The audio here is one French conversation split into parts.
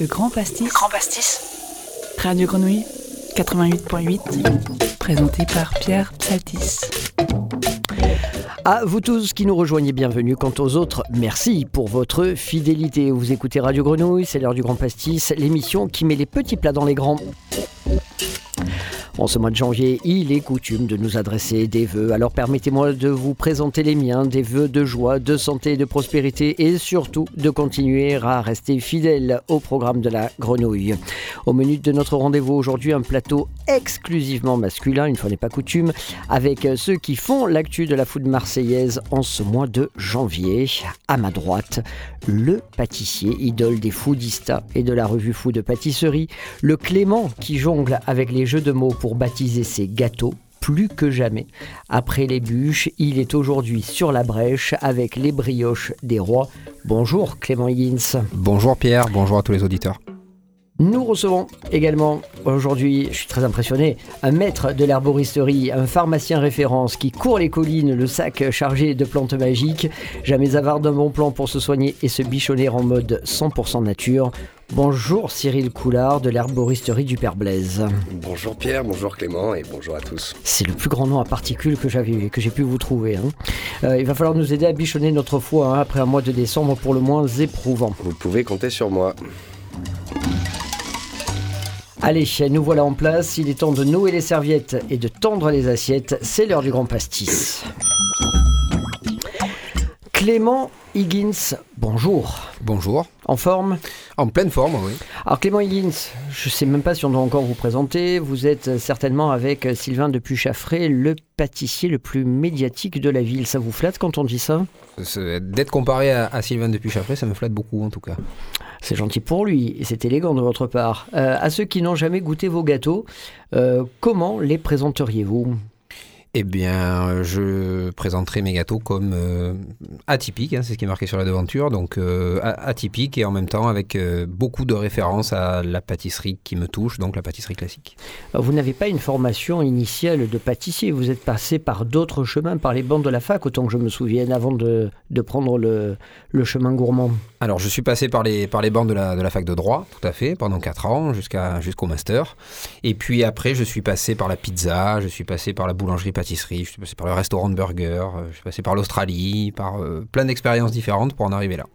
Le Grand Pastis. Grand Pastis. Radio Grenouille 88.8. Présenté par Pierre Psaltis. À vous tous qui nous rejoignez, bienvenue. Quant aux autres, merci pour votre fidélité. Vous écoutez Radio Grenouille, c'est l'heure du Grand Pastis, l'émission qui met les petits plats dans les grands. En ce mois de janvier, il est coutume de nous adresser des vœux. Alors permettez-moi de vous présenter les miens, des vœux de joie, de santé, de prospérité et surtout de continuer à rester fidèle au programme de la grenouille. Au menu de notre rendez-vous aujourd'hui, un plateau exclusivement masculin, une fois n'est pas coutume, avec ceux qui font l'actu de la food marseillaise en ce mois de janvier. À ma droite, le pâtissier, idole des foodistas et de la revue Fou de pâtisserie, le Clément qui jongle avec les jeux de mots pour baptiser ses gâteaux plus que jamais. Après les bûches, il est aujourd'hui sur la brèche avec les brioches des rois. Bonjour Clément Higgins. Bonjour Pierre, bonjour à tous les auditeurs. Nous recevons également aujourd'hui, je suis très impressionné, un maître de l'herboristerie, un pharmacien référence qui court les collines, le sac chargé de plantes magiques, jamais avare d'un bon plan pour se soigner et se bichonner en mode 100% nature. Bonjour Cyril Coulard de l'herboristerie du Père Blaise. Bonjour Pierre, bonjour Clément et bonjour à tous. C'est le plus grand nom à particules que j'avais que j'ai pu vous trouver. hein. Euh, il va falloir nous aider à bichonner notre foie hein, après un mois de décembre pour le moins éprouvant. Vous pouvez compter sur moi. Allez, nous voilà en place. Il est temps de nouer les serviettes et de tendre les assiettes. C'est l'heure du grand pastis. Clément Higgins, bonjour. Bonjour. En forme? En pleine forme, oui. Alors Clément Higgins, je ne sais même pas si on doit encore vous présenter. Vous êtes certainement avec Sylvain de Puchaffré, le pâtissier le plus médiatique de la ville. Ça vous flatte quand on dit ça? D'être comparé à, à Sylvain depuis Chaffré, ça me flatte beaucoup en tout cas. C'est gentil pour lui et c'est élégant de votre part. Euh, à ceux qui n'ont jamais goûté vos gâteaux, euh, comment les présenteriez-vous? Eh bien, euh, je présenterai mes gâteaux comme euh, atypiques, hein, c'est ce qui est marqué sur la devanture, donc euh, atypiques et en même temps avec euh, beaucoup de références à la pâtisserie qui me touche, donc la pâtisserie classique. Vous n'avez pas une formation initiale de pâtissier, vous êtes passé par d'autres chemins, par les bancs de la fac, autant que je me souvienne, avant de, de prendre le, le chemin gourmand. Alors, je suis passé par les, par les bancs de la, de la fac de droit, tout à fait, pendant 4 ans, jusqu'à, jusqu'au master. Et puis après, je suis passé par la pizza, je suis passé par la boulangerie-pâtisserie, je suis passé par le restaurant de burger, euh, je suis passé par l'Australie, par euh, plein d'expériences différentes pour en arriver là.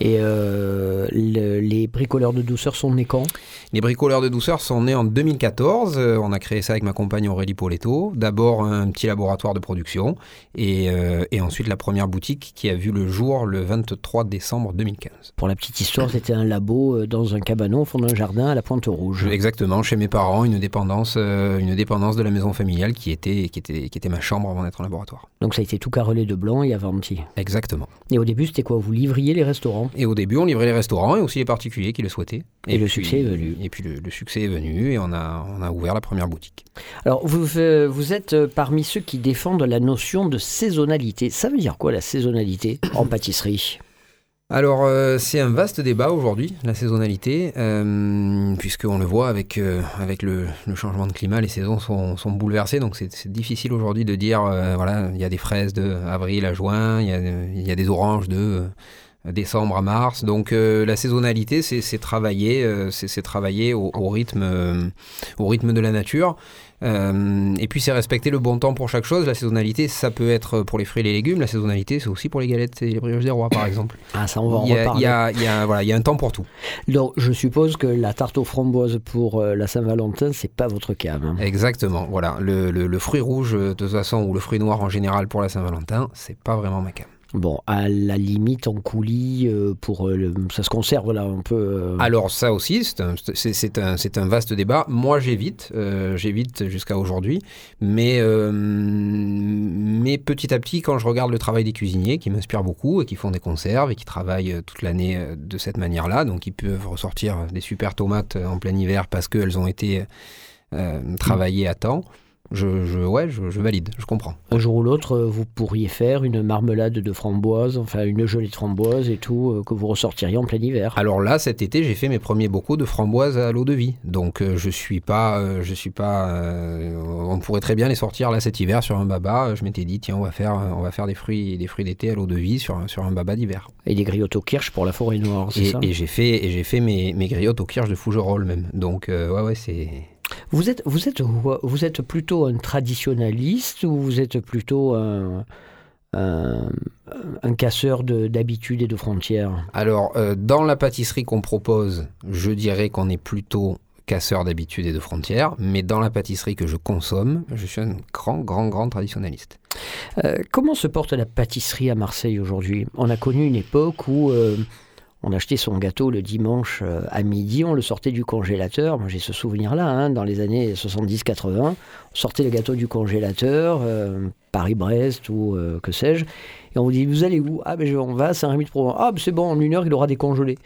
Et euh, le- les bricoleurs de douceur sont nés quand? Les bricoleurs de douceur sont nés en 2014. euh, on a créé ça avec ma compagne Aurélie Poletto. D'abord un petit laboratoire de production et, euh, et ensuite la première boutique qui a vu le jour le 23 décembre 2015. Pour la petite histoire, c'était un labo dans un cabanon au fond d'un jardin à la Pointe Rouge. Exactement, chez mes parents, une dépendance, une dépendance de la maison familiale qui était, qui était, qui était ma chambre avant d'être un laboratoire. Donc ça a été tout carrelé de blanc et avanti. Exactement. Et au début, c'était quoi? Vous livriez les restaurants Et au début, on livrait les restaurants et aussi les particuliers qui le souhaitaient. Et le puis- succès est venu. Et puis le, le succès est venu et on a, on a ouvert la première boutique. Alors, vous, vous êtes euh, parmi ceux qui défendent la notion de saisonnalité. Ça veut dire quoi la saisonnalité en pâtisserie? Alors, euh, c'est un vaste débat aujourd'hui, la saisonnalité, euh, puisqu'on le voit avec, euh, avec le, le changement de climat, les saisons sont, sont bouleversées, donc c'est difficile aujourd'hui de dire, voilà, il y a des fraises de avril à juin, il y a, y a des oranges de décembre à mars, donc euh, la saisonnalité, c'est travailler, euh, c'est travailler au, au rythme, euh, au rythme de la nature. Euh, et puis c'est respecter le bon temps pour chaque chose. La saisonnalité, ça peut être pour les fruits et les légumes. La saisonnalité, c'est aussi pour les galettes et les brioches des rois, par exemple. Ah, ça, on va en Il y, a, reparler. il y a- il y a- voilà, il y a un temps pour tout. Donc, je suppose que la tarte aux framboises pour euh, la Saint-Valentin, c'est pas votre cam. hein. Exactement. Voilà, le, le- le fruit rouge de toute façon ou le fruit noir en général pour la Saint-Valentin, c'est pas vraiment ma cam. Bon, à la limite, en coulis, euh, pour euh, ça se conserve là, on peut. euh, Alors ça aussi, c'est un, un, un vaste débat. Moi, j'évite, j'évite jusqu'à aujourd'hui, mais, mais petit à petit, quand je regarde le travail des cuisiniers, qui m'inspirent beaucoup et qui font des conserves et qui travaillent toute l'année de cette manière-là, donc ils peuvent ressortir des super tomates en plein hiver parce qu'elles ont été travaillées à temps. Je, je- ouais, je, je valide, je comprends. Un jour ou l'autre, euh, vous pourriez faire une marmelade de framboise, enfin une gelée de framboise et tout, euh, que vous ressortiriez en plein hiver. Alors là, cet été, j'ai fait mes premiers bocaux de framboises à l'eau de vie. Donc euh, je suis pas, euh, je suis pas. euh, on pourrait très bien les sortir là cet hiver sur un baba. Je m'étais dit tiens, on va faire, on va faire des fruits, des fruits d'été à l'eau de vie sur, un- sur un baba d'hiver. Et des griottes au kirsch pour la forêt noire, c'est Et, ça? et j'ai fait, et j'ai fait mes, mes griottes au kirsch de Fougerolles même. Donc ouais, ouais, c'est. Vous êtes, vous, êtes, vous êtes plutôt un traditionnaliste ou vous êtes plutôt un, un, un casseur de- d'habitudes et de frontières? Alors, euh, dans la pâtisserie qu'on propose, je dirais qu'on est plutôt casseur d'habitudes et de frontières, mais dans la pâtisserie que je consomme, je suis un grand, grand, grand traditionnaliste. Euh, comment se porte la pâtisserie à Marseille aujourd'hui? On a connu une époque où euh, on achetait son gâteau le dimanche euh, à midi, on le sortait du congélateur. Moi j'ai ce souvenir-là, hein, dans les années 70-80. On sortait le gâteau du congélateur, euh, Paris-Brest ou euh, que sais-je. Et on vous dit, vous allez où? Ah ben on va à Saint-Rémy-de-Provence. Ah ben c'est bon, en une heure il aura décongelé.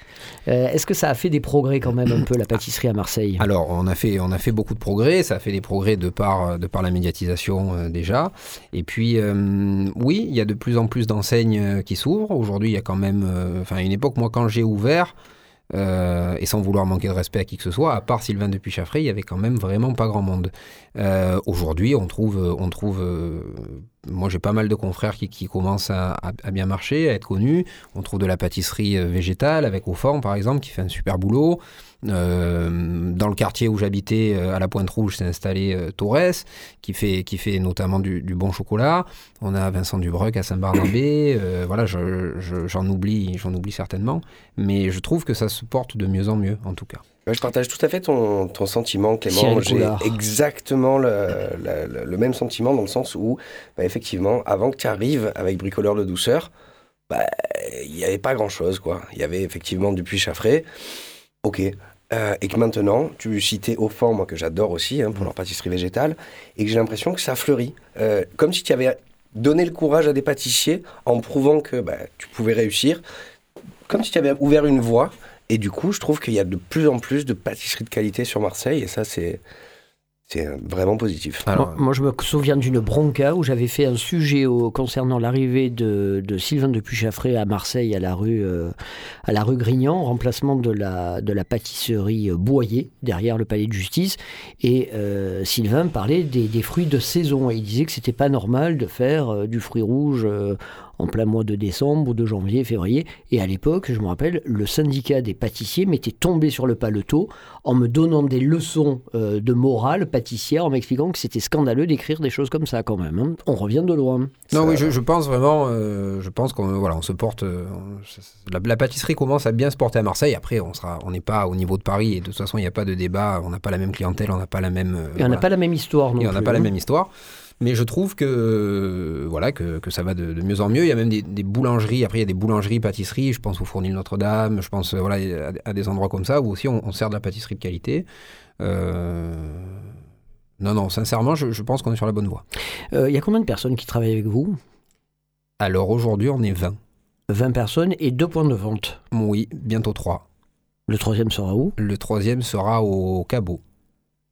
Euh, Est-ce que ça a fait des progrès quand même un peu la pâtisserie à Marseille? Alors, on a, fait, on a fait beaucoup de progrès, ça a fait des progrès de par, de par la médiatisation euh, déjà. Et puis, euh, oui, il y a de plus en plus d'enseignes euh, qui s'ouvrent. Aujourd'hui, il y a quand même... euh, Enfin, une époque, moi, quand j'ai ouvert, euh, et sans vouloir manquer de respect à qui que ce soit, à part Sylvain depuis Chaffré, il y avait quand même vraiment pas grand monde. Euh, Aujourd'hui, on trouve, euh, on trouve euh, moi j'ai pas mal de confrères qui, qui commencent à, bien marcher, à être connus. On trouve de la pâtisserie euh, végétale avec Auforme par exemple, qui fait un super boulot. Euh, dans le quartier où j'habitais, euh, à la Pointe Rouge, s'est installé Torres, qui fait, qui fait notamment du, bon chocolat. On a Vincent Dubreuc à Saint-Barnabé. voilà, je- je- j'en oublie, j'en oublie certainement. Mais je trouve que ça se porte de mieux en mieux, en tout cas. Je partage tout à fait ton, ton sentiment, Clément. J'ai exactement le, le- le- le même sentiment dans le sens où, bah, effectivement, avant que tu arrives avec Bricoleur de douceur, bah, il n'y avait pas grand-chose, quoi. Il y avait effectivement du puits chaffré, ok. Euh, et que maintenant, tu citais au fond, moi que j'adore aussi, hein, pour leur pâtisserie végétale, et que j'ai l'impression que ça fleurit. Euh, comme si tu avais donné le courage à des pâtissiers en prouvant que bah, tu pouvais réussir, comme si tu avais ouvert une voie. Et du coup, je trouve qu'il y a de plus en plus de pâtisseries de qualité sur Marseille, et ça, c'est c'est vraiment positif. Alors, moi, moi, je me souviens d'une bronca où j'avais fait un sujet au- concernant l'arrivée de, de Sylvain de Puchaffré à Marseille, à la rue, euh, à la rue Grignan, en remplacement de la, de la pâtisserie euh, Boyer, derrière le palais de justice. Et euh, Sylvain parlait des, des fruits de saison. Et il disait que c'était pas normal de faire euh, du fruit rouge euh, en plein mois de décembre ou de janvier, février. Et à l'époque, je me rappelle, le syndicat des pâtissiers m'était tombé sur le paletot en me donnant des leçons euh, de morale pâtissière, en m'expliquant que c'était scandaleux d'écrire des choses comme ça quand même. hein. On revient de loin. Non, Ça- oui, je, je pense vraiment, euh, je pense qu'on voilà, on se porte, euh, la, la pâtisserie commence à bien se porter à Marseille. Après, on sera, on n'est pas au niveau de Paris et de toute façon, il n'y a pas de débat. On n'a pas la même clientèle, on n'a pas la même. Et on n'a voilà. pas la même histoire non Et on n'a pas la hein. même histoire. Mais je trouve que, euh, voilà, que, que ça va de, de mieux en mieux. Il y a même des, des boulangeries. Après, il y a des boulangeries, pâtisseries. Je pense au Fournil Notre-Dame. Je pense euh, voilà, à, à des endroits comme ça où aussi on, on sert de la pâtisserie de qualité. Euh, Non, non, sincèrement, je, je pense qu'on est sur la bonne voie. Euh, Il y a combien de personnes qui travaillent avec vous? Alors aujourd'hui, on est 20. 20 personnes et deux points de vente. Oui, bientôt 3. Le troisième sera où? Le troisième sera au Cabot.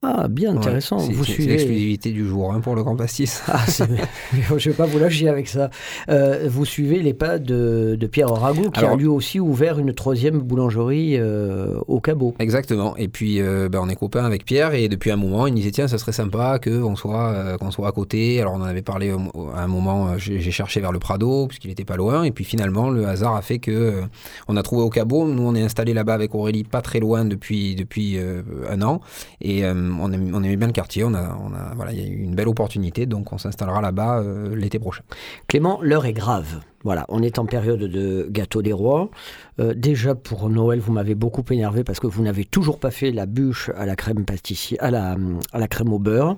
Ah, bien intéressant. Ouais, vous suivez. l'exclusivité du jour hein, pour le Grand Pastis. Ah, je ne vais pas vous lâcher avec ça. Euh, vous suivez les pas de, de Pierre Rago, qui a lui aussi ouvert une troisième boulangerie euh, au Cabot. Exactement. Et puis, euh, ben, on est copains avec Pierre et depuis un moment, il me disait tiens, ça serait sympa qu'on soit, qu'on soit à côté. Alors, on en avait parlé à un moment. J'ai cherché vers le Prado puisqu'il n'était pas loin. Et puis finalement, le hasard a fait que on a trouvé au Cabot. Nous, on est installé là-bas avec Aurélie, pas très loin depuis depuis un an. Et on, aimait bien le quartier. On a, voilà, il y a eu une belle opportunité. Donc, on s'installera là-bas euh, l'été prochain. Clément, l'heure est grave. Voilà, on est en période de gâteau des rois. Euh, déjà pour Noël, vous m'avez beaucoup énervé parce que vous n'avez toujours pas fait la bûche à la crème à la, à la crème au beurre.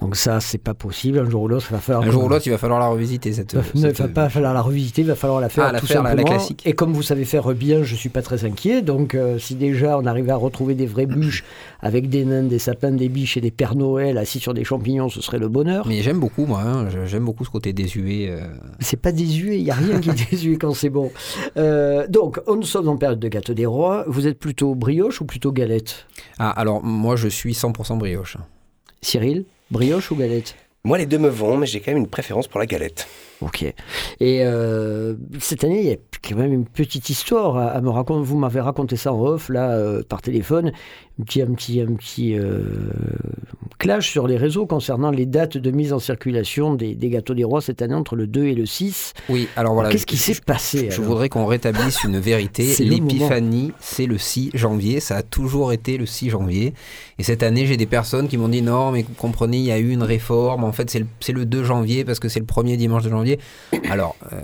Donc ça, c'est pas possible. Un jour ou l'autre, il va falloir. Un jour ou l'autre, il va falloir la revisiter cette. Il ne cette- va pas falloir la revisiter, il va falloir la faire Ah, la tout faire, la- la simplement. classique. Et comme vous savez faire bien, je suis pas très inquiet. Donc, euh, si déjà on arrivait à retrouver des vraies bûches avec des nains, des sapins, des biches et des pères Noël assis sur des champignons, ce serait le bonheur. Mais j'aime beaucoup, moi. hein. J'aime beaucoup ce côté désuet. euh. C'est pas désuet, il y a rien qui est désuet quand c'est bon. Euh, donc, on nous sommes en période de gâteau des rois. Vous êtes plutôt brioche ou plutôt galette? Ah, alors moi je suis 100% brioche. Cyril? Brioche ou galette? Moi, les deux me vont, mais j'ai quand même une préférence pour la galette. Ok. Et euh, cette année, il y a quand même une petite histoire à, à me raconter. Vous m'avez raconté ça en off, là, euh, par téléphone. Un petit, un petit, un petit euh, clash sur les réseaux concernant les dates de mise en circulation des, des gâteaux des rois cette année entre le 2 et le 6. Oui, alors voilà. Qu'est-ce qui s'est passé Je voudrais qu'on rétablisse une vérité. L'épiphanie, c'est le 6 janvier. Ça a toujours été le 6 janvier. Et cette année, j'ai des personnes qui m'ont dit non, mais vous comprenez, il y a eu une réforme. En fait, c'est le, c'est le 2 janvier parce que c'est le premier dimanche de janvier. Alors, euh,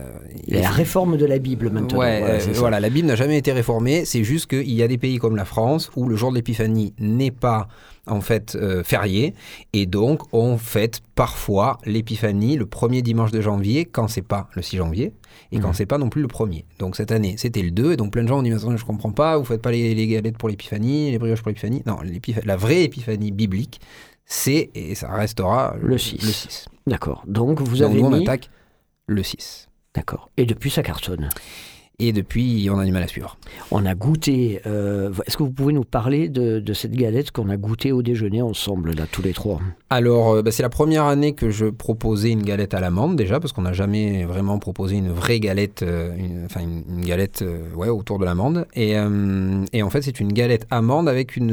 la réforme de la Bible Ouais, Voilà, euh, voilà, la Bible n'a jamais été réformée. C'est juste qu'il y a des pays comme la France où le jour de l'Épiphanie n'est pas en fait euh, férié et donc on fête parfois l'Épiphanie le premier dimanche de janvier quand c'est pas le 6 janvier et quand Mhm. c'est pas non plus le premier. Donc cette année c'était le 2 et donc plein de gens ont dit mais je comprends pas, vous faites pas les, les galettes pour l'Épiphanie, les brioches pour l'Épiphanie. Non, la vraie Épiphanie biblique c'est et ça restera Le 6. Le 6. D'accord. Donc vous Donc avez on mis. attaque le 6. D'accord. Et depuis, ça cartonne. Et depuis, on a du mal à suivre. On a goûté. euh, Est-ce que vous pouvez nous parler de, de cette galette qu'on a goûtée au déjeuner ensemble, là, tous les trois? Alors, euh, bah, c'est la première année que je proposais une galette à l'amande déjà, parce qu'on n'a jamais vraiment proposé une vraie galette, euh, une, enfin une, une galette ouais, autour de l'amande. Et, et en fait, c'est une galette amande avec une,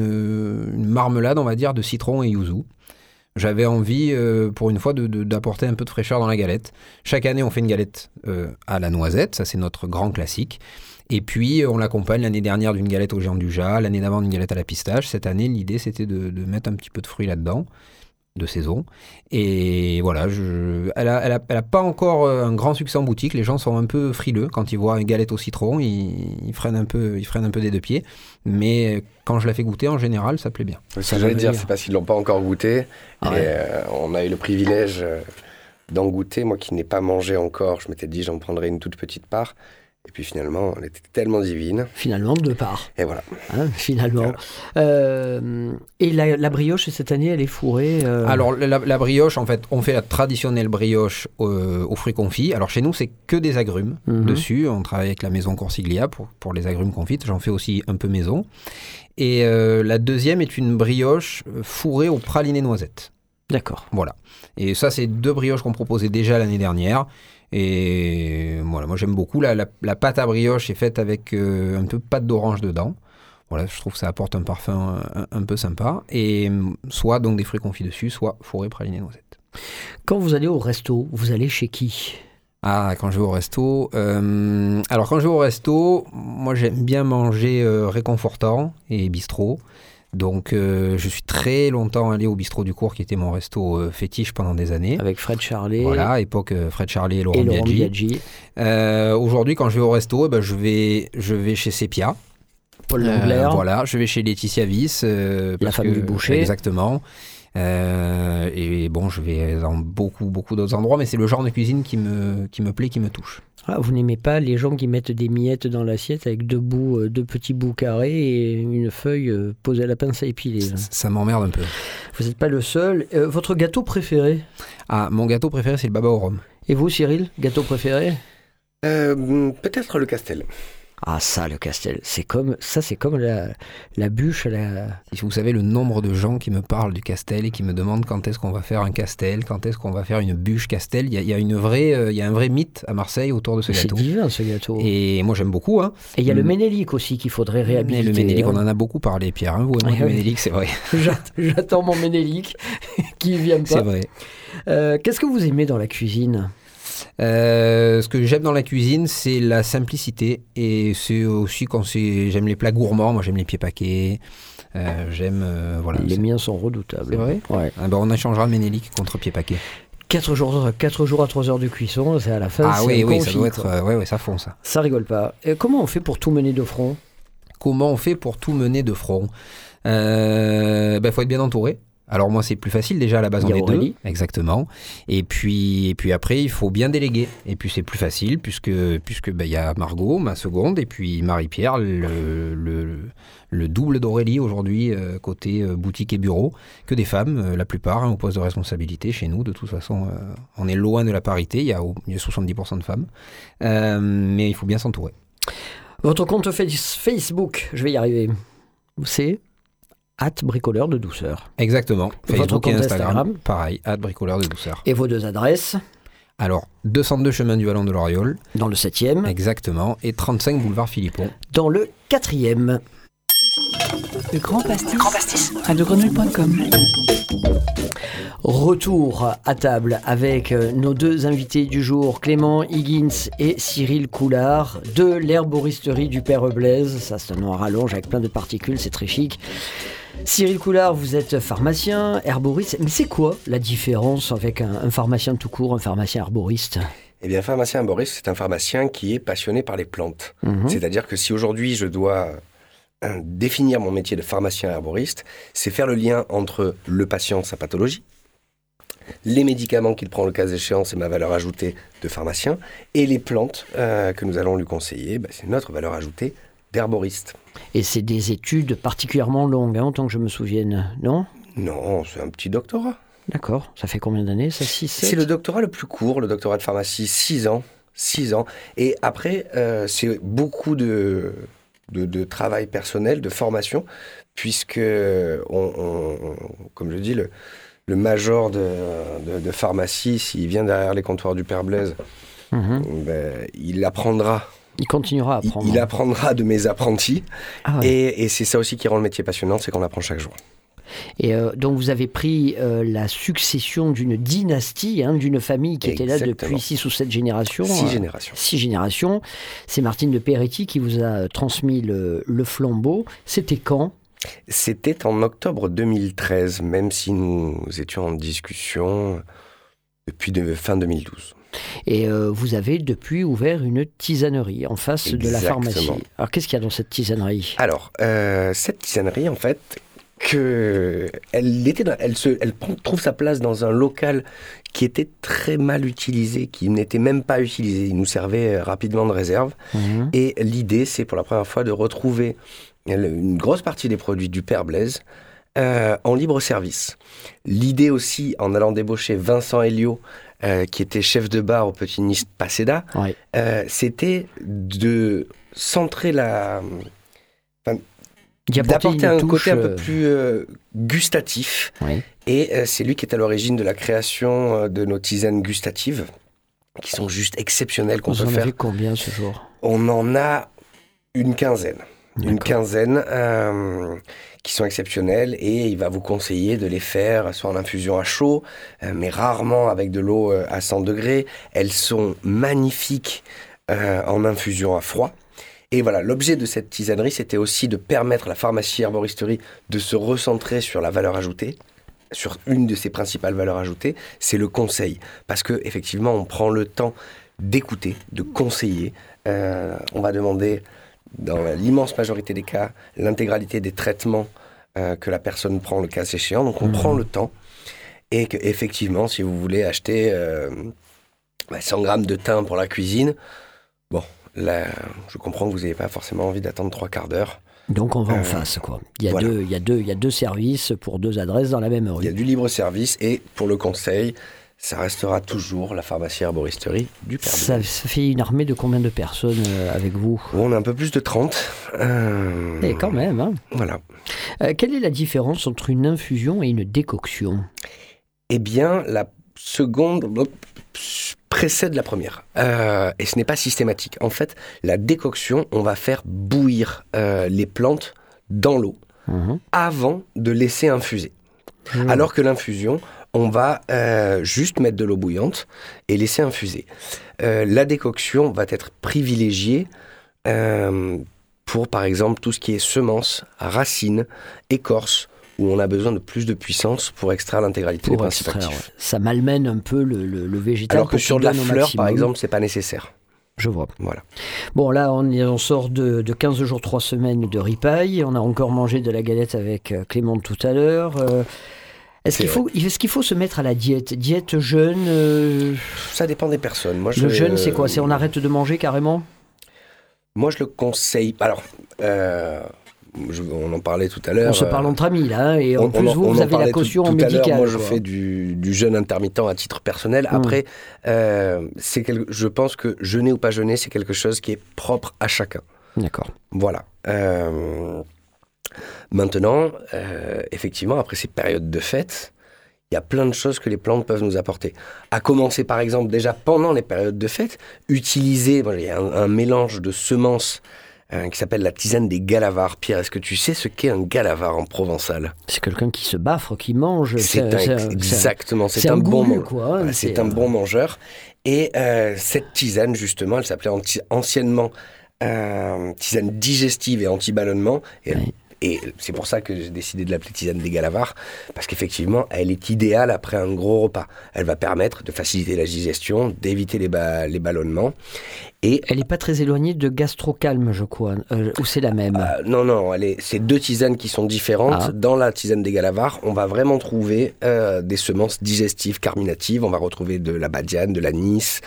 une marmelade, on va dire, de citron et yuzu. J'avais envie, euh, pour une fois, de- de- d'apporter un peu de fraîcheur dans la galette. Chaque année, on fait une galette euh, à la noisette, ça c'est notre grand classique. Et puis, on l'accompagne l'année dernière d'une galette au géant du Jas, l'année d'avant d'une galette à la pistache. Cette année, l'idée, c'était de, de mettre un petit peu de fruits là-dedans, de saison. Et voilà, je, elle n'a elle a, elle a pas encore euh, un grand succès en boutique. Les gens sont un peu frileux quand ils voient une galette au citron. Ils, ils, freinent, un peu, ils freinent un peu des deux pieds. Mais euh, quand je la fais goûter, en général, ça plaît bien. Ce Ça que j'allais dire, c'est parce qu'ils l'ont pas encore goûté. Ah et ouais. euh, on a eu le privilège d'en goûter. Moi qui n'ai pas mangé encore, je m'étais dit j'en prendrais une toute petite part. Et puis finalement, elle était tellement divine. Finalement, deux parts. Et voilà. hein, finalement. Euh, et la, la brioche, cette année, elle est fourrée. euh, Alors, la, la brioche, en fait, on fait la traditionnelle brioche euh, aux fruits confits. Alors, chez nous, c'est que des agrumes Mhm. dessus. On travaille avec la maison Corsiglia pour, pour les agrumes confites. J'en fais aussi un peu maison. Et euh, la deuxième est une brioche fourrée au praliné noisette. D'accord. Voilà. Et ça, c'est deux brioches qu'on proposait déjà l'année dernière. Et voilà, moi j'aime beaucoup. La, la, la pâte à brioche est faite avec euh, un peu de pâte d'orange dedans. Voilà, je trouve que ça apporte un parfum un, un peu sympa. Et hum, soit donc des fruits confits dessus, soit fourré praliné noisette. Quand vous allez au resto, vous allez chez qui? Ah, quand je vais au resto. euh, alors, quand je vais au resto, moi j'aime bien manger euh, réconfortant et bistrot. Donc, euh, je suis très longtemps allé au bistrot du cours, qui était mon resto euh, fétiche pendant des années. Avec Fred Charlet Voilà, époque euh, Fred Charlet et Laurent, et Laurent Biaggi. Biaggi, Aujourd'hui, quand je vais au resto, eh ben, je, vais, je vais chez Sepia. Paul Langler. voilà, je vais chez Laetitia Viss. La femme que- du boucher. Exactement. Euh, et bon, je vais dans beaucoup, beaucoup d'autres endroits, mais c'est le genre de cuisine qui me, qui me plaît, qui me touche. Ah, vous n'aimez pas les gens qui mettent des miettes dans l'assiette avec deux bouts, euh, deux petits bouts carrés et une feuille euh, posée à la pince à épiler. Ça, ça m'emmerde un peu. Vous n'êtes pas le seul. Euh, votre gâteau préféré? Ah, mon gâteau préféré, c'est le baba au rhum. Et vous, Cyril, gâteau préféré? Euh, Peut-être le Castel. Ah, ça, le castel. C'est comme ça, c'est comme la, la bûche la. Si vous savez le nombre de gens qui me parlent du castel et qui me demandent quand est-ce qu'on va faire un castel, quand est-ce qu'on va faire une bûche castel, il y a, il y a une vraie, euh, il y a un vrai mythe à Marseille autour de ce C'est gâteau. divin ce gâteau. Et Et moi j'aime beaucoup. Hein. il y a le Mm. ménélique aussi qu'il faudrait réhabiliter. le Ménélique, on hein. en a beaucoup parlé, Pierre. hein, vous et moi, Ah le. Ménélique, c'est vrai. J'att- J'attends mon ménélique qui vient C'est pas. vrai. Euh, Qu'est-ce que vous aimez dans la cuisine? Euh, ce que j'aime dans la cuisine, c'est la simplicité. Et c'est aussi quand. J'aime les plats gourmands. Moi, j'aime les pieds paquets. Euh, j'aime. euh, voilà. Les miens sont redoutables. C'est vrai Ouais. Ah ben, on échangera Ménélique contre pieds paquets. 4 jours, quatre jours à 3 heures de cuisson, c'est à la fin. Ah oui, oui, ça confit, doit être. ouais, ouais, ça fond ça. Ça rigole pas. Et comment on fait pour tout mener de front? Comment on fait pour tout mener de front? Il ben, faut être bien entouré. Alors moi c'est plus facile déjà à la base on est deux, exactement. Et puis et puis après il faut bien déléguer. Et puis c'est plus facile puisque puisque ben, il y a Margot ma seconde et puis Marie-Pierre le, le, le double d'Aurélie aujourd'hui euh, côté euh, boutique et bureau que des femmes euh, la plupart hein, au poste de responsabilité chez nous de toute façon on est loin de la parité il y a, au- il y a 70% de femmes mais il faut bien s'entourer. Votre compte face- Facebook, je vais y arriver. C'est? At bricoleur de douceur. Exactement. Votre Facebook et compte Instagram, Instagram. pareil, at bricoleur de douceur. Et vos deux adresses, Alors, 202 chemin du Vallon de l'Oriole, dans le 7e, exactement, et 35 boulevard Philippon. dans le 4e. Le Grand Pastis. radiogrenouille.com. Retour à table avec euh, nos deux invités du jour, Clément Higgins et Cyril Coulard, de l'herboristerie du Père Blaise. Ça, c'est un nom à rallonge avec plein de particules, c'est très chic. Cyril Coulard, vous êtes pharmacien, herboriste. Mais c'est quoi la différence avec un, un pharmacien tout court, un pharmacien herboriste? Eh bien, pharmacien herboriste, c'est un pharmacien qui est passionné par les plantes. Mhm. C'est-à-dire que si aujourd'hui je dois euh, définir mon métier de pharmacien herboriste, c'est faire le lien entre le patient, sa pathologie, les médicaments qu'il prend le cas échéant, c'est ma valeur ajoutée de pharmacien, et les plantes euh, que nous allons lui conseiller, bah, c'est notre valeur ajoutée d'herboriste. Et c'est des études particulièrement longues, hein, autant que je me souvienne, non? Non, c'est un petit doctorat. D'accord. Ça fait combien d'années, ça? 6, 7 C'est le doctorat le plus court, le doctorat de pharmacie, 6 ans. 6 ans. Et après, euh, c'est beaucoup de, de, de travail personnel, de formation, puisque, on, on- on- comme je dis, le, le major de, de, de pharmacie, s'il vient derrière les comptoirs du Père Blaise, Mhm. ben, il apprendra. Il continuera à apprendre. il apprendra de mes apprentis. Ah ouais. Et, et c'est ça aussi qui rend le métier passionnant, c'est qu'on apprend chaque jour. Et euh, donc vous avez pris euh, la succession d'une dynastie, hein, d'une famille qui était là depuis six ou sept générations. Six euh, générations. Six générations. C'est Martine de Peretti qui vous a transmis le, le flambeau. C'était quand? C'était en octobre 2013, même si nous étions en discussion depuis de, fin 2012. Et euh, vous avez depuis ouvert une tisanerie en face de la pharmacie. Alors qu'est-ce qu'il y a dans cette tisanerie? Alors, euh, cette tisanerie, en fait, que elle, était dans- elle, se, elle trouve sa place dans un local qui était très mal utilisé, qui n'était même pas utilisé. Il nous servait euh, rapidement de réserve. Mhm. Et l'idée, c'est pour la première fois de retrouver une grosse partie des produits du Père Blaise euh, en libre service. L'idée aussi, en allant débaucher Vincent Helio, euh, qui était chef de bar au Petit Nice Paseda, Ouais. euh, c'était de centrer la, apporter d'apporter un touche, côté un peu plus gustatif. ouais. Et c'est lui qui est à l'origine de la création de nos tisanes gustatives, qui sont juste exceptionnelles qu'on Vous peut en faire. avez combien ce jour? On en a une quinzaine. Une quinzaine qui sont exceptionnelles et il va vous conseiller de les faire soit en infusion à chaud, euh, mais rarement avec de l'eau euh, à 100 degrés. Elles sont magnifiques euh, en infusion à froid. Et voilà, l'objet de cette tisanerie, c'était aussi de permettre à la pharmacie herboristerie de se recentrer sur la valeur ajoutée, sur une de ses principales valeurs ajoutées, c'est le conseil. Parce que effectivement, on prend le temps d'écouter, de conseiller. On va demander, dans l'immense majorité des cas, l'intégralité des traitements euh, que la personne prend le cas échéant. Donc on Mhm. prend le temps. Et que, effectivement, si vous voulez acheter euh, bah, 100 grammes de thym pour la cuisine, bon, là, je comprends que vous n'avez pas forcément envie d'attendre trois quarts d'heure. Donc on va en Euh, face, quoi. Il y, a voilà. deux, il, y a deux, il y a deux services pour deux adresses dans la même Il y a rue. du libre service et pour le conseil, ça restera toujours la pharmacie herboristerie du Père Ça, fait une armée de combien de personnes euh, avec vous On a un peu plus de 30. euh, Et quand même, hein. Voilà. Euh, quelle est la différence entre une infusion et une décoction? Eh bien, la seconde précède la première. Euh, et ce n'est pas systématique. En fait, la décoction, on va faire bouillir les plantes dans l'eau Mhm. avant de laisser infuser. Alors que l'infusion, on va euh, juste mettre de l'eau bouillante et laisser infuser. Euh, la décoction va être privilégiée euh, pour, par exemple, tout ce qui est semences, racines, écorces, où on a besoin de plus de puissance pour extraire l'intégralité des principes extraire, actifs. ouais. Ça malmène un peu le, le, le végétal. Alors que sur de la fleur, par exemple, c'est pas nécessaire. Je vois. Voilà. Bon, là, on, sort de, de 15 jours, 3 semaines de ripaille. On a encore mangé de la galette avec Clément tout à l'heure. Euh, Est-ce qu'il faut, est-ce qu'il faut se mettre à la diète? Diète jeûne euh, Ça dépend des personnes. Moi, Le je, jeûne, c'est quoi? C'est on arrête de manger carrément? Moi, je le conseille. Alors, euh, je- on en parlait tout à l'heure. On se euh, parle entre amis, là. hein, et en on- plus, on vous, on vous avez la tout- caution tout à l'heure. médicale. Moi, je quoi. fais du, du jeûne intermittent à titre personnel. Mm. Après, euh, c'est quel- je pense que jeûner ou pas jeûner, c'est quelque chose qui est propre à chacun. D'accord. Voilà. Euh, Maintenant, euh, effectivement, après ces périodes de fête, il y a plein de choses que les plantes peuvent nous apporter. À commencer par exemple déjà pendant les périodes de fête, utiliser, bon, il y a un, un mélange de semences euh, qui s'appelle la tisane des galavars. Pierre, est-ce que tu sais ce qu'est un galavar en provençal? C'est quelqu'un qui se baffre, qui mange. C'est exactement, c'est un, un bon quoi, hein, Voilà, c'est un un- bon mangeur. Et euh, cette tisane, justement, elle s'appelait anti- anciennement euh, tisane digestive et anti-ballonnement. Et, Oui. Et c'est pour ça que j'ai décidé de l'appeler tisane des galavars, parce qu'effectivement, elle est idéale après un gros repas. Elle va permettre de faciliter la digestion, d'éviter les, ba- les ballonnements. Et Elle n'est pas très éloignée de gastrocalme, je crois. euh, ou c'est la même? Euh, non, non, c'est deux tisanes qui sont différentes. Ah. Dans la tisane des Galavars, on va vraiment trouver euh, des semences digestives, carminatives. On va retrouver de la badiane, de l'anis,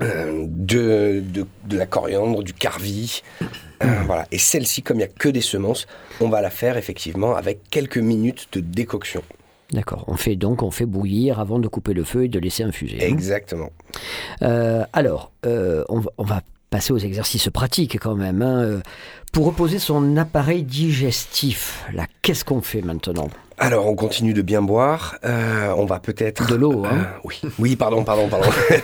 de, de, de la coriandre, du carvi. Euh, voilà. Et celle-ci, comme il n'y a que des semences, on va la faire effectivement avec quelques minutes de décoction. D'accord. On fait donc, on fait bouillir avant de couper le feu et de laisser infuser. hein. Exactement. Euh, alors, euh, on, va, on va passer aux exercices pratiques quand même. hein. Euh, Pour reposer son appareil digestif, là, qu'est-ce qu'on fait maintenant? Alors, on continue de bien boire. Euh, on va peut-être... De l'eau, hein. Euh, oui. oui, pardon, pardon, pardon.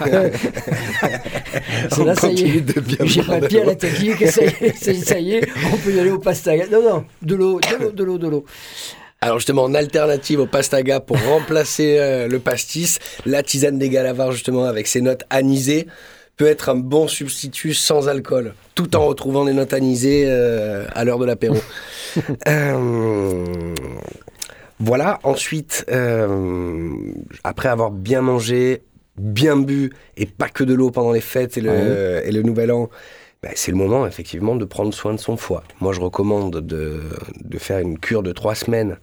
C'est là, ça y continue est. de bien J'ai boire pas de bien l'eau. la technique, ça y, est, ça y est, ça y est, on peut y aller au pastaga. Non, non, de l'eau, de l'eau, de l'eau, de l'eau. Alors justement, en alternative au pastaga pour remplacer euh, le pastis, la tisane des galavars justement avec ses notes anisées peut être un bon substitut sans alcool, tout en retrouvant des notes anisées euh, à l'heure de l'apéro. Euh, voilà, ensuite, euh, après avoir bien mangé, bien bu, et pas que de l'eau pendant les fêtes et le, et le nouvel an, ben, c'est le moment effectivement de prendre soin de son foie. Moi, je recommande de, de faire une cure de trois semaines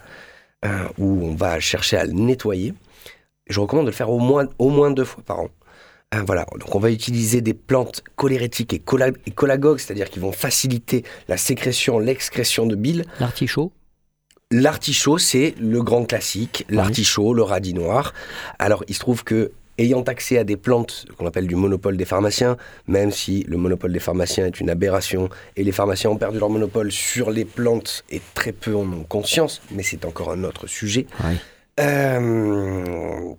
euh, où on va chercher à le nettoyer. Je recommande de le faire au moins, au moins deux fois par an. Euh, voilà, donc on va utiliser des plantes cholérétiques et, cola- et cholagogues, c'est-à-dire qui vont faciliter la sécrétion, l'excrétion de bile. L'artichaut L'artichaut, c'est le grand classique, Oui. l'artichaut, le radis noir. Alors, il se trouve que, ayant accès à des plantes qu'on appelle du monopole des pharmaciens, même si le monopole des pharmaciens est une aberration et les pharmaciens ont perdu leur monopole sur les plantes et très peu en ont conscience, mais c'est encore un autre sujet. Oui. Euh,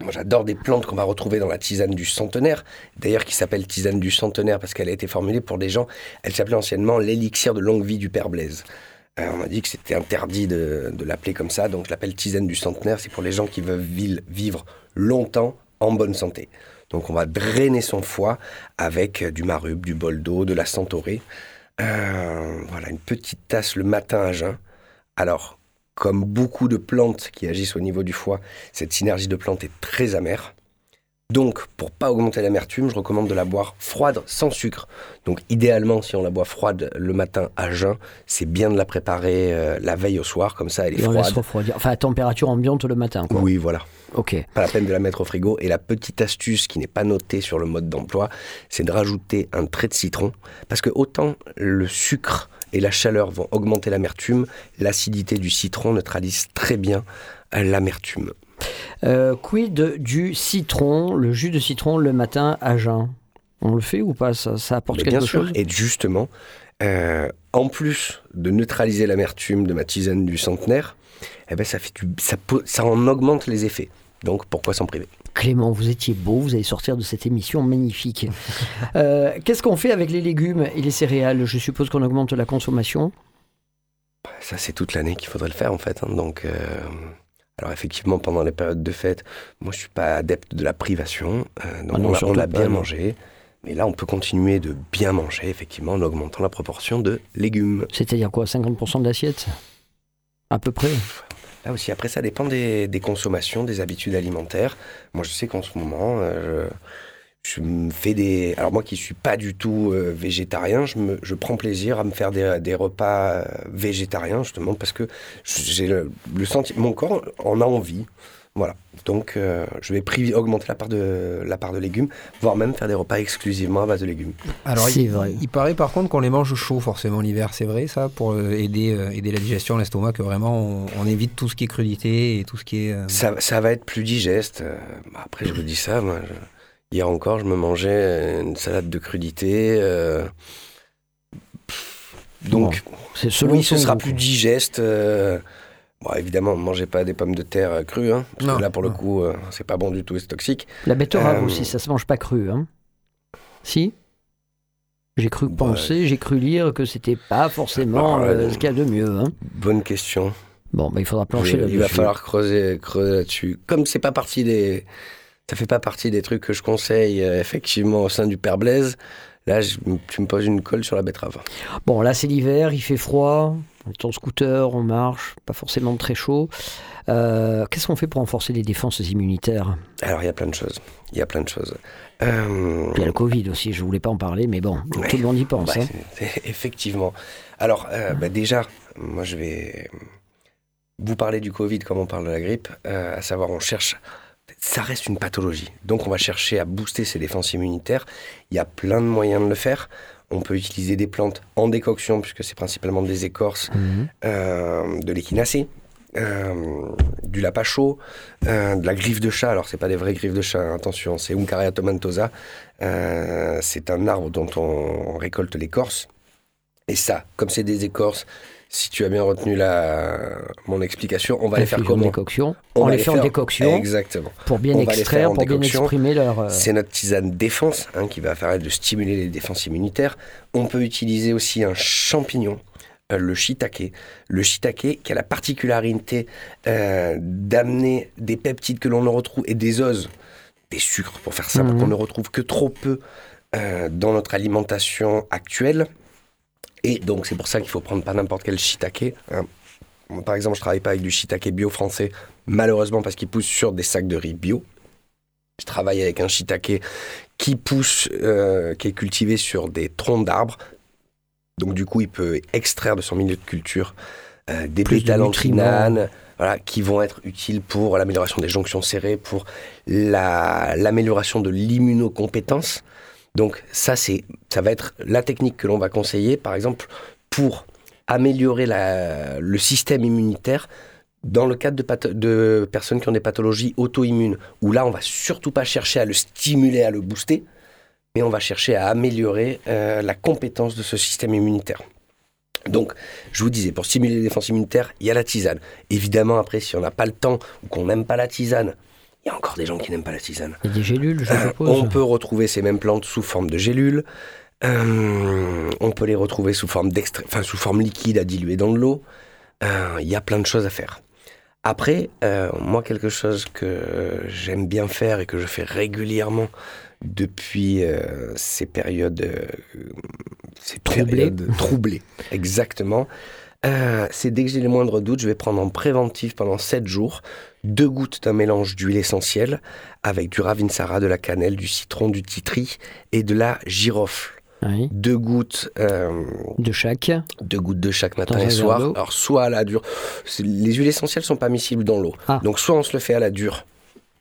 moi, j'adore des plantes qu'on va retrouver dans la tisane du centenaire, d'ailleurs qui s'appelle tisane du centenaire parce qu'elle a été formulée pour des gens. Elle s'appelait anciennement l'élixir de longue vie du Père Blaise. Euh, on m'a dit que c'était interdit de, l'appeler comme ça, donc je l'appelle tisane du centenaire. C'est pour les gens qui veulent vivre longtemps en bonne santé. Donc on va drainer son foie avec euh, du marube, du bol d'eau, de la centaurée. Euh, voilà, une petite tasse le matin à jeun. Alors, comme beaucoup de plantes qui agissent au niveau du foie, cette synergie de plantes est très amère. Donc, pour pas augmenter l'amertume, je recommande de la boire froide sans sucre. Donc, idéalement, si on la boit froide le matin à jeun, c'est bien de la préparer euh, la veille au soir, comme ça elle est Et on laisse froide. refroidir. Enfin, à température ambiante le matin, quoi. Oui, voilà. Ok. Pas la peine de la mettre au frigo. Et la petite astuce qui n'est pas notée sur le mode d'emploi, c'est de rajouter un trait de citron. Parce que autant le sucre et la chaleur vont augmenter l'amertume, l'acidité du citron neutralise très bien l'amertume. Euh, quid du citron, le jus de citron le matin à jeun? On le fait ou pas? Ça, ça apporte Mais quelque bien sûr. chose? Et justement, euh, en plus de neutraliser l'amertume de ma tisane du centenaire, eh ben ça, fait du- ça, po- ça en augmente les effets. Donc pourquoi s'en priver? Clément, vous étiez beau, vous allez sortir de cette émission magnifique. Euh, Qu'est-ce qu'on fait avec les légumes et les céréales? Je suppose qu'on augmente la consommation. Ça, c'est toute l'année qu'il faudrait le faire, en fait. hein. Donc, euh, alors effectivement, pendant les périodes de fête, moi, je suis pas adepte de la privation. euh, donc, Ah non, on, a, on bien mangé. Mais là, on peut continuer de bien manger, effectivement, en augmentant la proportion de légumes. C'est-à-dire quoi 50% d'assiette À peu près? Là aussi, après, ça dépend des, des consommations, des habitudes alimentaires. Moi, je sais qu'en ce moment, euh, je, je me fais des... Alors moi qui suis pas du tout euh, végétarien, je, me, je prends plaisir à me faire des, des repas euh, végétariens, justement, parce que j'ai le, le sentiment... Mon corps en a envie. Voilà. Donc, euh, je vais privi- augmenter la part, de, la part de légumes, voire même faire des repas exclusivement à base de légumes. Alors, C'est il, vrai. il paraît par contre qu'on les mange chauds forcément l'hiver, c'est vrai ça, pour aider, euh, aider la digestion, l'estomac, que vraiment on, on évite tout ce qui est crudité et tout ce qui est. euh, Ça, ça va être plus digeste. Après, je vous dis ça, moi, je- hier encore, je me mangeais une salade de crudité. euh, Donc, C'est oui, ce sera goût. plus digeste. euh, Bon, évidemment, ne mangez pas des pommes de terre euh, crues, hein, parce Non. que là, pour le coup, euh, c'est pas bon du tout et c'est toxique. La betterave Euh, aussi, ça se mange pas cru, hein Si? J'ai cru Bah, penser, j'ai cru lire que c'était pas forcément Bah, ouais. ce qu'il y a de mieux. Hein Bonne question. bon, bah, il faudra plancher là-dessus. il va falloir creuser, creuser là-dessus. Comme c'est pas partie des, ça fait pas partie des trucs que je conseille euh, effectivement au sein du Père Blaise. Là, je- tu me poses une colle sur la betterave. Bon, là c'est l'hiver, il fait froid, on est en scooter, on marche, pas forcément très chaud. Euh, Qu'est-ce qu'on fait pour renforcer les défenses immunitaires? Alors, il y a plein de choses. Il y a plein de choses. Euh, Il y a le Covid aussi, je voulais pas en parler, mais bon, Ouais. tout le monde y pense. bah, hein. c'est- c'est- effectivement. Alors, euh, bah, déjà, moi, je vais vous parler du Covid comme on parle de la grippe, euh, à savoir, on cherche. Ça reste une pathologie. Donc, on va chercher à booster ses défenses immunitaires. Il y a plein de moyens de le faire. On peut utiliser des plantes en décoction, puisque c'est principalement des écorces, Mhm. euh, de l'échinacée, euh, du lapacho, euh, de la griffe de chat. Alors, c'est pas des vraies griffes de chat, hein, attention, c'est Uncaria tomentosa. Euh, c'est un arbre dont on récolte l'écorce. Et ça, comme c'est des écorces, si tu as bien retenu la, mon explication, on va les faire comment décoction. On On, va les les fait en décoction Exactement. pour bien on extraire, pour bien exprimer leur. euh, C'est notre tisane défense hein, qui va permettre de stimuler les défenses immunitaires. On peut utiliser aussi un champignon, euh, le shiitake. Le shiitake qui a la particularité euh, d'amener des peptides que l'on ne retrouve et des oses, des sucres pour faire simple, Mhm. qu'on ne retrouve que trop peu dans notre alimentation actuelle. Et donc c'est pour ça qu'il faut prendre pas n'importe quel shiitake. hein. Moi, par exemple, je travaille pas avec du shiitake bio français, malheureusement parce qu'il pousse sur des sacs de riz bio. Je travaille avec un shiitake qui pousse, euh, qui est cultivé sur des troncs d'arbres. Donc du coup, il peut extraire de son milieu de culture euh, des bêta-lanthinanes, voilà, qui vont être utiles pour l'amélioration des jonctions serrées, pour la- l'amélioration de l'immunocompétence. Donc ça, c'est, ça va être la technique que l'on va conseiller, par exemple, pour améliorer le système immunitaire dans le cadre de personnes qui ont des pathologies auto-immunes, où là, on va surtout pas chercher à le stimuler, à le booster, mais on va chercher à améliorer euh, la compétence de ce système immunitaire. Donc, je vous disais, pour stimuler les défenses immunitaires, il y a la tisane. Évidemment, après, si on n'a pas le temps ou qu'on n'aime pas la tisane, il y a encore des gens qui n'aiment pas la tisane. Il y a des gélules, je Euh, suppose. on peut retrouver ces mêmes plantes sous forme de gélules. Euh, on peut les retrouver sous forme enfin sous forme liquide à diluer dans de l'eau. Euh, Il y a plein de choses à faire. Après, euh, moi quelque chose que j'aime bien faire et que je fais régulièrement depuis ces périodes, ces Troublées. périodes troublées, exactement. Euh, c'est dès que j'ai les moindres doutes, je vais prendre en préventif pendant 7 jours deux gouttes d'un mélange d'huile essentielle avec du ravinsara, de la cannelle, du citron, du titri et de la girofle. Oui, Deux gouttes, euh, de chaque. deux gouttes de chaque matin Dans et soir. Alors soit à la dure, les huiles essentielles sont pas miscibles dans l'eau. Ah. Donc soit on se le fait à la dure,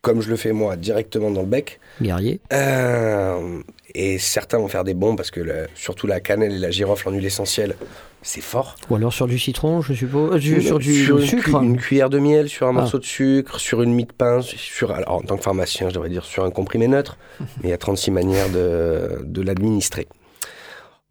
comme je le fais moi, directement dans le bec. Guerrier. Euh, et certains vont faire des bons parce que le- surtout la cannelle et la girofle en huile essentielle, c'est fort. Ou alors sur du citron, je suppose. euh, du- sur du une, sucre. cu- une cuillère de miel sur un Ah. morceau de sucre, sur une mie de pain, sur, alors, en tant que pharmacien, je devrais dire sur un comprimé neutre, mais il y a 36 manières de, de l'administrer.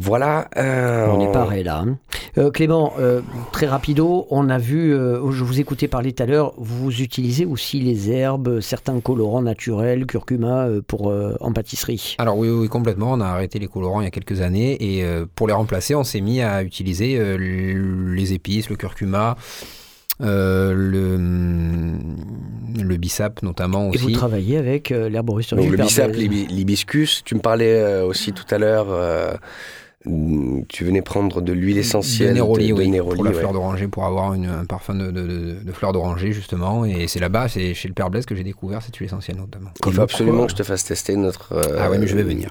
Voilà. euh, On est pareil là. hein. Euh, Clément, euh, très rapido, on a vu, euh, je vous écoutais parler tout à l'heure, vous utilisez aussi les herbes, certains colorants naturels, curcuma euh, pour euh, en pâtisserie. Alors oui, oui, complètement. On a arrêté les colorants il y a quelques années et euh, pour les remplacer, on s'est mis à utiliser euh, les épices, le curcuma, euh, le, le bissap notamment Et vous aussi. travaillez avec euh, l'herboristerie le bissap, l'hibiscus. Tu me parlais euh, aussi tout à l'heure. Euh, tu venais prendre de l'huile essentielle de Néroli, oui, Néroli, pour la ouais. fleur d'oranger, pour avoir une- un parfum de, de, de- de fleur d'oranger justement. Et c'est là-bas, c'est chez le Père Blaise que j'ai découvert cette huile essentielle notamment. Il faut absolument que je te fasse tester notre. euh, Ah ouais, mais je vais venir.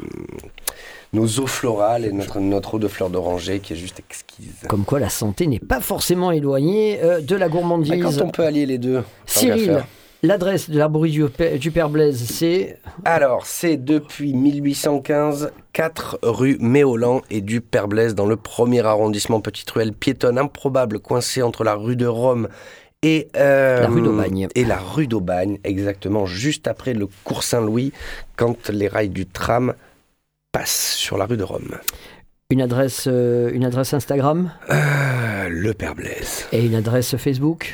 Nos eaux florales et notre, notre eau de fleur d'oranger qui est juste exquise. Comme quoi la santé n'est pas forcément éloignée euh, de la Ah, gourmandise. quand on peut allier les deux. Cyril, l'adresse de l'arborie du, du Père Blaise, c'est Alors, c'est depuis 1815, 4 rue Méolan et du Père Blaise dans le premier arrondissement, petite ruelle piétonne improbable coincée entre la rue de Rome et euh, La rue d'Aubagne. Et la rue d'Aubagne, exactement, juste après le cours Saint-Louis, quand les rails du tram passent sur la rue de Rome. Une adresse, euh, une adresse Instagram? Euh, le Père Blaise. et une adresse Facebook?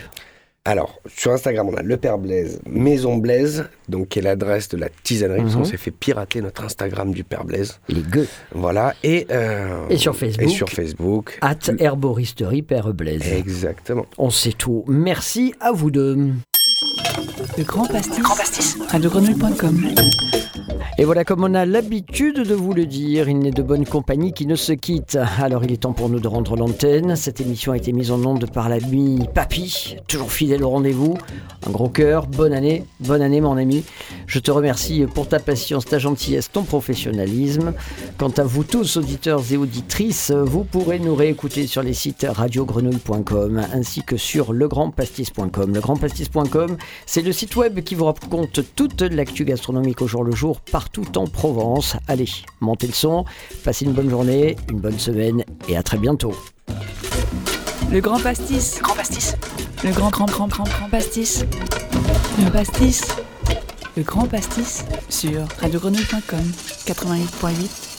Alors, sur Instagram, on a Le Père Blaise, Maison Blaise, donc qui est l'adresse de la tisanerie, parce Mhm. qu'on s'est fait pirater notre Instagram du Père Blaise. Les gueux. Voilà. Et, euh, Et sur Facebook. Et sur Facebook. At Herboristerie Père Blaise. Exactement. On sait tout. Merci à vous deux. Le Grand Pastis. radiogrenouille.com. Et voilà, comme on a l'habitude de vous le dire, il n'est de bonne compagnie qui ne se quitte. Alors il est temps pour nous de rendre l'antenne. Cette émission a été mise en onde par l'ami Papy, toujours fidèle au rendez-vous. Un gros cœur, bonne année, bonne année mon ami. Je te remercie pour ta patience, ta gentillesse, ton professionnalisme. Quant à vous tous, auditeurs et auditrices, vous pourrez nous réécouter sur les sites radiogrenouille.com ainsi que sur legrandpastis.com. Legrandpastis.com, c'est le site web qui vous raconte toute l'actu gastronomique au jour le jour partout en Provence. Allez, montez le son, passez une bonne journée, une bonne semaine et à très bientôt. Le Grand Pastis. Le Grand Pastis. Le Grand Grand Grand Grand Grand Pastis. Le Pastis. Le Grand Pastis sur radiogrenouille.com 88.8